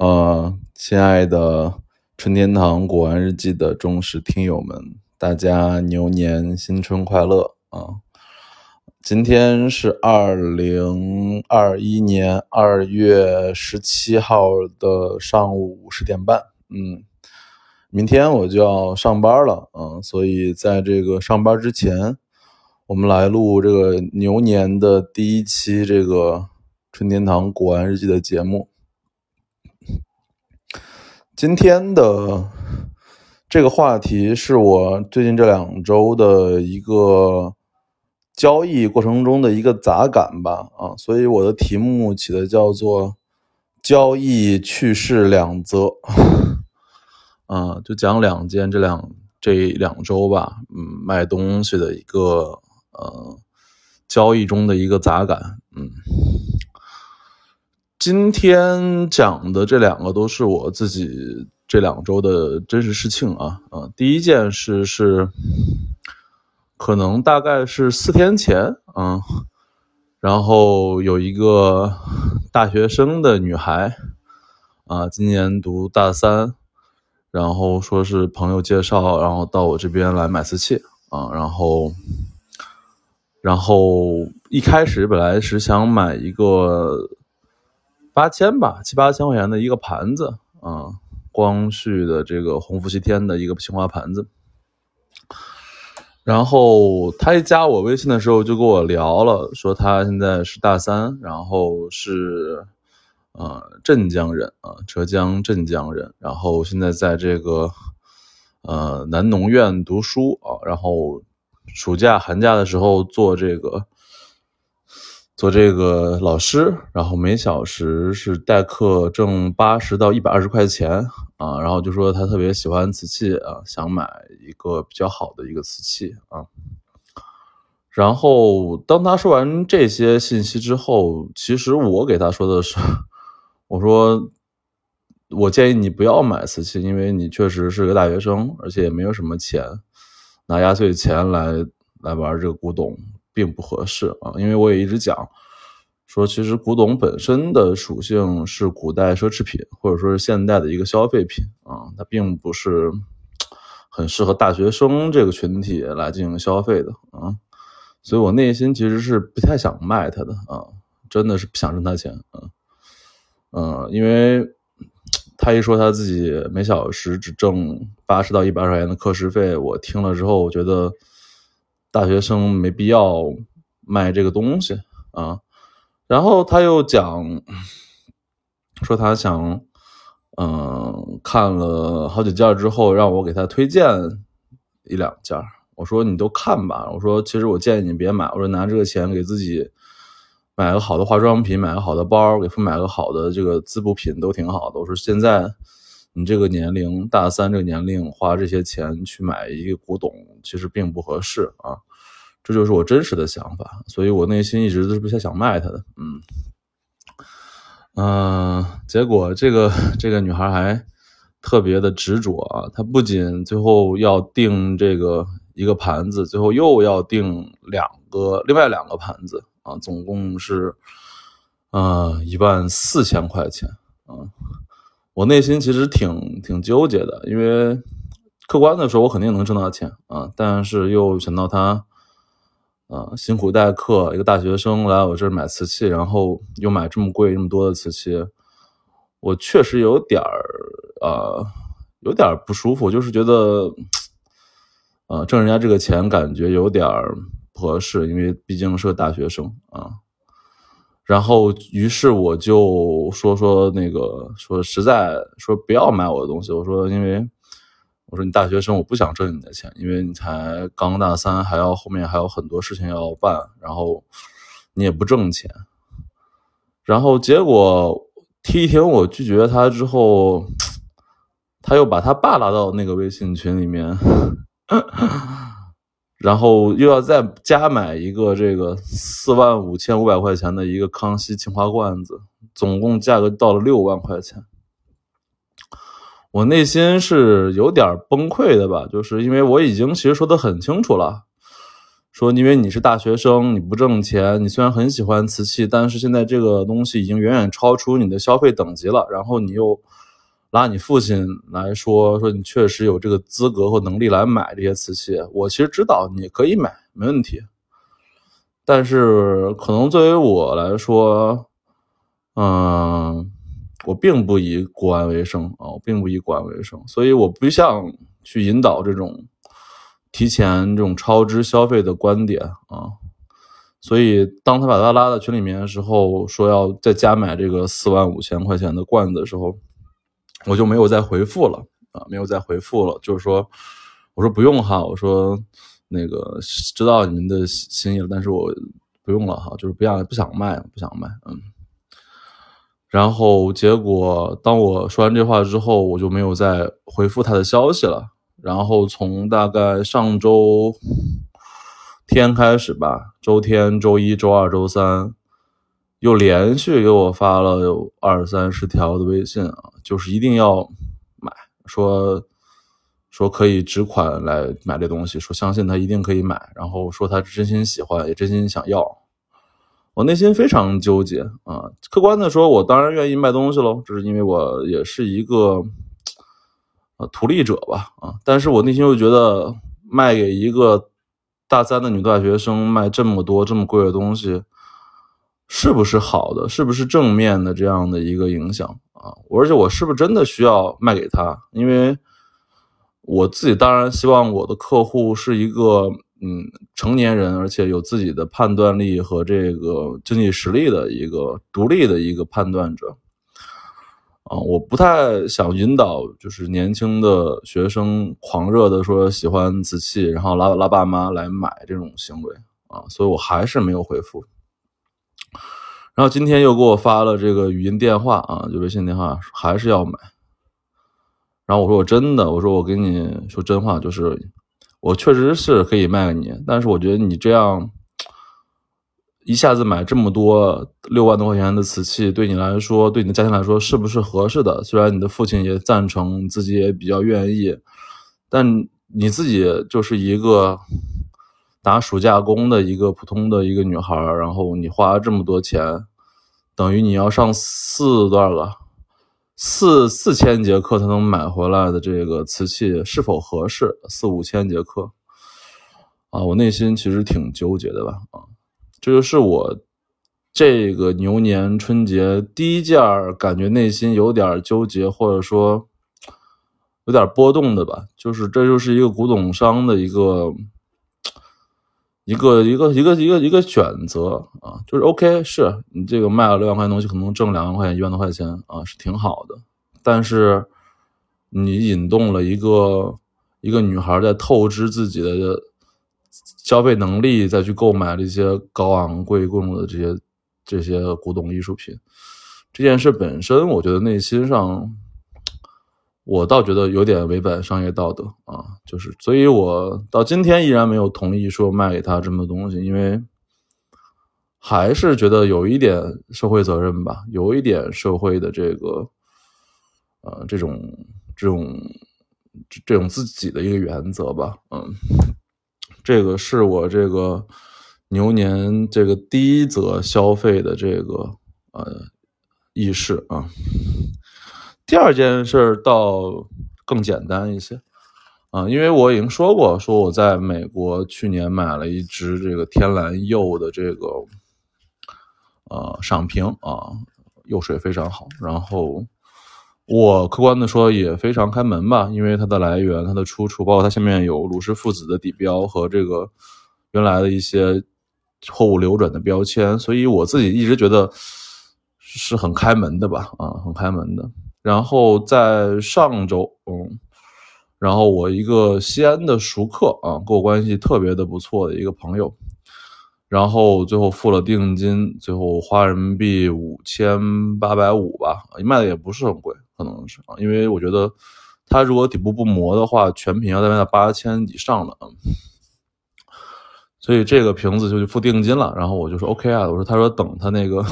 呃，亲爱的春天堂古玩日记的忠实听友们，大家牛年新春快乐啊！今天是二零二一年二月十七号的上午十点半，嗯，明天我就要上班了，嗯，所以在这个上班之前，我们来录这个牛年的第一期这个春天堂古玩日记的节目。今天的这个话题是我最近这两周的一个交易过程中的一个杂感吧，啊，所以我的题目起的叫做“交易趣事两则”，啊，就讲两件这两这两周吧，嗯，卖东西的一个呃交易中的一个杂感，嗯。今天讲的这两个都是我自己这两周的真实事情啊啊！第一件事是，可能大概是四天前啊，然后有一个大学生的女孩啊，今年读大三，然后说是朋友介绍，然后到我这边来买瓷器啊，然后，然后一开始本来是想买一个。八千吧，七八千块钱的一个盘子啊，光绪的这个红福西天的一个青花盘子。然后他一加我微信的时候就跟我聊了，说他现在是大三，然后是呃镇江人啊，浙江镇江人，然后现在在这个呃南农院读书啊，然后暑假寒假的时候做这个。做这个老师，然后每小时是代课挣八十到一百二十块钱啊，然后就说他特别喜欢瓷器啊，想买一个比较好的一个瓷器啊。然后当他说完这些信息之后，其实我给他说的是，我说我建议你不要买瓷器，因为你确实是个大学生，而且也没有什么钱，拿压岁钱来来玩这个古董。并不合适啊，因为我也一直讲，说其实古董本身的属性是古代奢侈品，或者说是现代的一个消费品啊，它并不是很适合大学生这个群体来进行消费的啊，所以我内心其实是不太想卖它的啊，真的是不想挣他钱啊，嗯，因为他一说他自己每小时只挣八十到一百二十块钱的课时费，我听了之后，我觉得。大学生没必要卖这个东西啊，然后他又讲说他想，嗯，看了好几件之后，让我给他推荐一两件。我说你都看吧，我说其实我建议你别买，我说拿这个钱给自己买个好的化妆品，买个好的包，给父母买个好的这个滋补品都挺好的。我说现在。你这个年龄，大三这个年龄，花这些钱去买一个古董，其实并不合适啊。这就是我真实的想法，所以我内心一直都是不太想卖它的。嗯嗯，结果这个这个女孩还特别的执着啊，她不仅最后要订这个一个盘子，最后又要订两个另外两个盘子啊，总共是啊一万四千块钱啊。我内心其实挺挺纠结的，因为客观的说，我肯定能挣到钱啊，但是又想到他，啊，辛苦代课，一个大学生来我这儿买瓷器，然后又买这么贵、这么多的瓷器，我确实有点儿啊，有点不舒服，就是觉得，啊，挣人家这个钱感觉有点不合适，因为毕竟是个大学生啊。然后，于是我就说说那个，说实在说不要买我的东西。我说，因为我说你大学生，我不想挣你的钱，因为你才刚大三，还要后面还有很多事情要办，然后你也不挣钱。然后结果听一听我拒绝他之后，他又把他爸拉到那个微信群里面。然后又要再加买一个这个四万五千五百块钱的一个康熙青花罐子，总共价格到了六万块钱。我内心是有点崩溃的吧，就是因为我已经其实说的很清楚了，说因为你是大学生，你不挣钱，你虽然很喜欢瓷器，但是现在这个东西已经远远超出你的消费等级了。然后你又拉你父亲来说，说你确实有这个资格或能力来买这些瓷器。我其实知道你可以买，没问题。但是可能作为我来说，嗯，我并不以国安为生啊，我并不以国安为生，所以我不想去引导这种。提前这种超支消费的观点啊，所以当他把他拉到群里面的时候，说要再加买这个四万五千块钱的罐子的时候，我就没有再回复了啊，没有再回复了。就是说，我说不用哈，我说那个知道你们的心意了，但是我不用了哈，就是不想不想卖，不想卖，嗯。然后结果当我说完这话之后，我就没有再回复他的消息了。然后从大概上周天开始吧，周天、周一周二、周三，又连续给我发了有二三十条的微信啊，就是一定要买，说说可以直款来买这东西，说相信他一定可以买，然后说他真心喜欢，也真心想要。我内心非常纠结啊，客观的说，我当然愿意卖东西喽，这是因为我也是一个。呃，图利者吧，啊，但是我内心又觉得卖给一个大三的女大学生卖这么多这么贵的东西，是不是好的？是不是正面的这样的一个影响啊？而且我是不是真的需要卖给他？因为我自己当然希望我的客户是一个嗯成年人，而且有自己的判断力和这个经济实力的一个独立的一个判断者。啊，我不太想引导，就是年轻的学生狂热的说喜欢瓷器，然后拉拉爸妈来买这种行为啊，所以我还是没有回复。然后今天又给我发了这个语音电话啊，就微信电话，还是要买。然后我说我真的，我说我跟你说真话，就是我确实是可以卖给你，但是我觉得你这样。一下子买这么多六万多块钱的瓷器，对你来说，对你的家庭来说，是不是合适的？虽然你的父亲也赞成，自己也比较愿意，但你自己就是一个打暑假工的一个普通的一个女孩，然后你花这么多钱，等于你要上四多少个四四千节课才能买回来的这个瓷器是否合适？四五千节课啊，我内心其实挺纠结的吧，啊。这就是我这个牛年春节第一件感觉内心有点纠结，或者说有点波动的吧。就是这就是一个古董商的一个一个一个一个一个一个选择啊。就是 OK，是你这个卖了六万块钱东西，可能挣两万块钱、一万多块钱啊，是挺好的。但是你引动了一个一个女孩在透支自己的。消费能力再去购买这些高昂贵重的这些这些古董艺术品，这件事本身，我觉得内心上，我倒觉得有点违反商业道德啊。就是，所以我到今天依然没有同意说卖给他这么多东西，因为还是觉得有一点社会责任吧，有一点社会的这个呃这种这种这种自己的一个原则吧，嗯。这个是我这个牛年这个第一则消费的这个呃意识啊。第二件事倒更简单一些啊，因为我已经说过，说我在美国去年买了一只这个天蓝釉的这个呃赏瓶啊，釉水非常好，然后。我客观的说也非常开门吧，因为它的来源、它的出处，包括它下面有鲁氏父子的底标和这个原来的一些货物流转的标签，所以我自己一直觉得是很开门的吧，啊，很开门的。然后在上周，嗯，然后我一个西安的熟客啊，跟我关系特别的不错的一个朋友。然后最后付了定金，最后花人民币五千八百五吧，卖的也不是很贵，可能是啊，因为我觉得它如果底部不磨的话，全品要再卖到八千以上的，嗯，所以这个瓶子就去付定金了。然后我就说 OK 啊，我说他说等他那个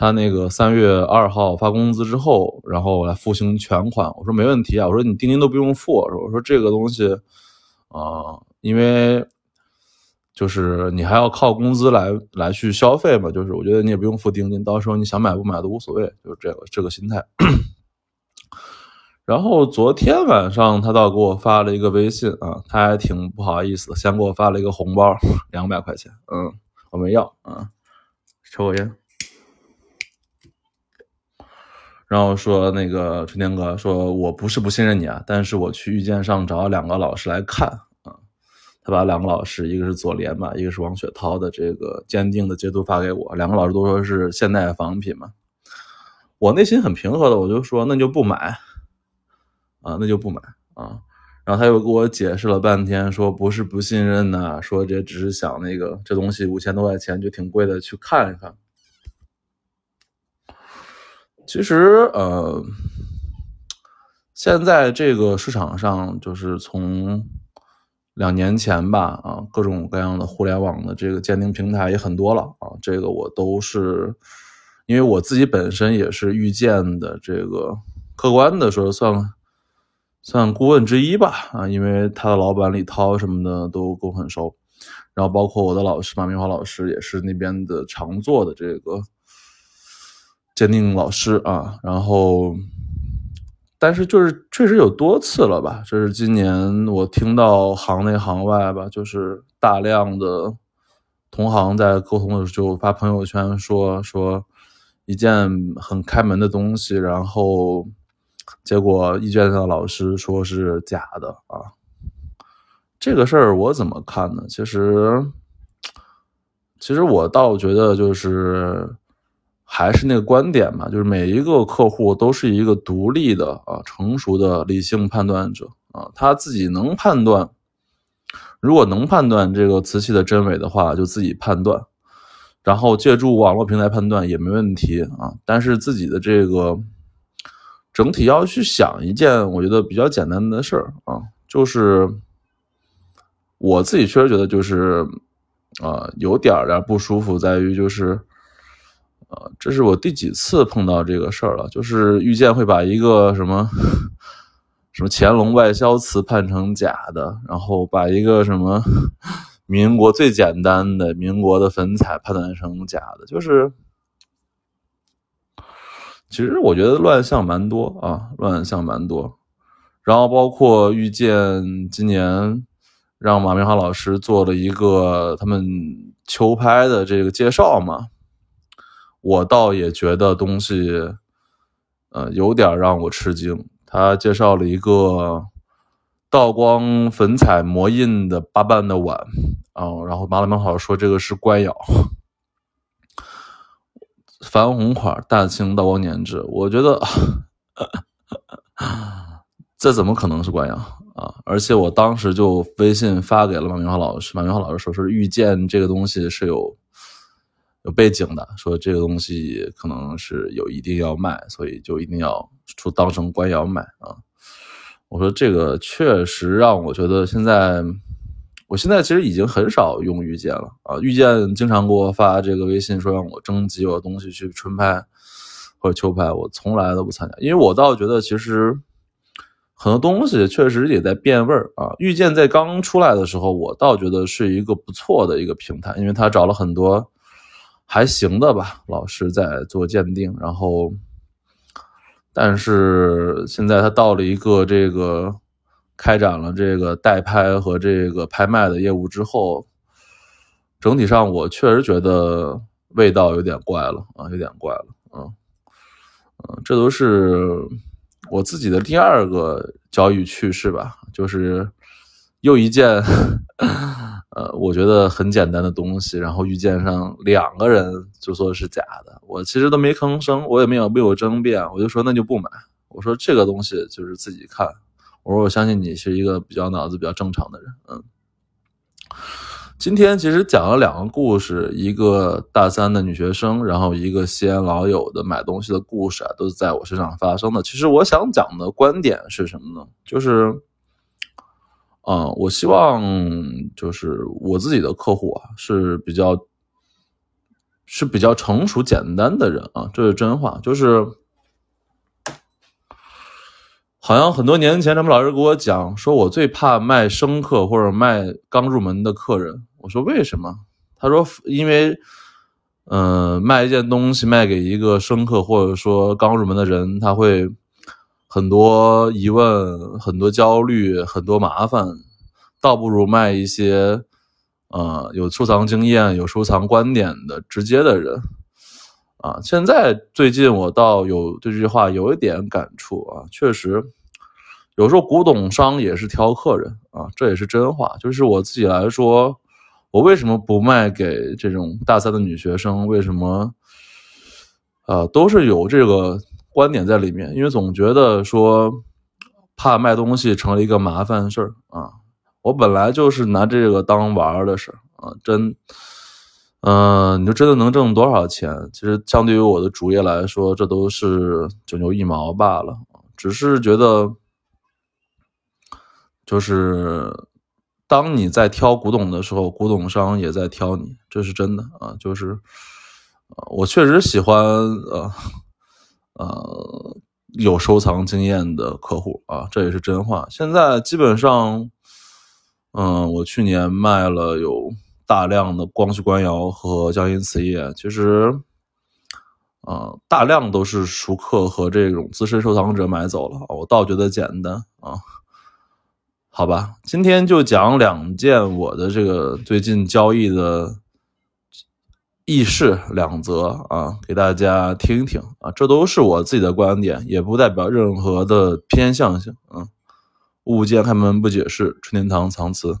他那个三月二号发工资之后，然后来付清全款，我说没问题啊，我说你定金都不用付，我说这个东西啊，因为。就是你还要靠工资来来去消费嘛，就是我觉得你也不用付定金，到时候你想买不买都无所谓，就是这个这个心态。然后昨天晚上他倒给我发了一个微信啊，他还挺不好意思的，先给我发了一个红包，两百块钱，嗯，我没要啊，抽口烟。然后说那个春天哥说我不是不信任你啊，但是我去遇见上找两个老师来看啊，他把两个老师，一个是左联嘛，一个是王雪涛的这个鉴定的截图发给我，两个老师都说是现代仿品嘛，我内心很平和的，我就说那就不买啊，那就不买啊，然后他又给我解释了半天，说不是不信任呐，说这只是想那个这东西五千多块钱就挺贵的，去看一看。其实，呃，现在这个市场上，就是从两年前吧，啊，各种各样的互联网的这个鉴定平台也很多了啊。这个我都是，因为我自己本身也是遇见的这个客观的说算算顾问之一吧，啊，因为他的老板李涛什么的都跟我很熟，然后包括我的老师马明华老师也是那边的常做的这个。鉴定老师啊，然后，但是就是确实有多次了吧？这是今年我听到行内行外吧，就是大量的同行在沟通的时候就发朋友圈说说一件很开门的东西，然后结果一卷的老师说是假的啊。这个事儿我怎么看呢？其实，其实我倒觉得就是。还是那个观点嘛，就是每一个客户都是一个独立的啊，成熟的理性判断者啊，他自己能判断，如果能判断这个瓷器的真伪的话，就自己判断，然后借助网络平台判断也没问题啊。但是自己的这个整体要去想一件我觉得比较简单的事儿啊，就是我自己确实觉得就是啊，有点儿点不舒服，在于就是。啊，这是我第几次碰到这个事儿了？就是遇见会把一个什么什么乾隆外销瓷判成假的，然后把一个什么民国最简单的民国的粉彩判断成假的，就是其实我觉得乱象蛮多啊，乱象蛮多。然后包括遇见今年让马明华老师做了一个他们球拍的这个介绍嘛。我倒也觉得东西，呃，有点让我吃惊。他介绍了一个道光粉彩磨印的八瓣的碗，啊，然后马老板好像说这个是官窑，矾红款，大清道光年制。我觉得 这怎么可能是官窑啊？而且我当时就微信发给了马明华老师，马明华老师说是遇见这个东西是有。有背景的说这个东西可能是有一定要卖，所以就一定要出当成官窑卖啊。我说这个确实让我觉得现在，我现在其实已经很少用遇见了啊。遇见经常给我发这个微信说让我征集我的东西去春拍或者秋拍，我从来都不参加，因为我倒觉得其实很多东西确实也在变味儿啊。遇见在刚出来的时候，我倒觉得是一个不错的一个平台，因为他找了很多。还行的吧，老师在做鉴定，然后，但是现在他到了一个这个开展了这个代拍和这个拍卖的业务之后，整体上我确实觉得味道有点怪了啊，有点怪了，嗯嗯，这都是我自己的第二个交易趣事吧，就是又一件。呃，我觉得很简单的东西，然后遇见上两个人就说是假的，我其实都没吭声，我也没有没有争辩，我就说那就不买。我说这个东西就是自己看。我说我相信你是一个比较脑子比较正常的人，嗯。今天其实讲了两个故事，一个大三的女学生，然后一个西安老友的买东西的故事啊，都是在我身上发生的。其实我想讲的观点是什么呢？就是。啊，我希望就是我自己的客户啊是比较是比较成熟简单的人啊，这是真话。就是好像很多年前，他们老师给我讲，说我最怕卖生客或者卖刚入门的客人我说为什么？他说因为，嗯，卖一件东西卖给一个生客或者说刚入门的人，他会很多疑问、很多焦虑、很多麻烦，倒不如卖一些，呃，有收藏经验、有收藏观点的直接的人。啊，现在最近我倒有对这句话有一点感触啊，确实，有时候古董商也是挑客人啊，这也是真话。就是我自己来说，我为什么不卖给这种大三的女学生？为什么？啊，都是有这个观点在里面，因为总觉得说怕卖东西成了一个麻烦事儿啊。我本来就是拿这个当玩儿的事儿啊，真。嗯，你说真的能挣多少钱？其实相对于我的主业来说，这都是九牛一毛罢了。只是觉得，就是当你在挑古董的时候，古董商也在挑你，这是真的啊。就是，我确实喜欢呃呃有收藏经验的客户啊，这也是真话。现在基本上，嗯，我去年卖了有。大量的光绪官窑和江阴瓷业，其实，啊，大量都是熟客和这种资深收藏者买走了。我倒觉得简单啊，好吧，今天就讲两件我的这个最近交易的议事两则啊，给大家听听啊，这都是我自己的观点，也不代表任何的偏向性啊。物件开门不解释，春天堂藏词。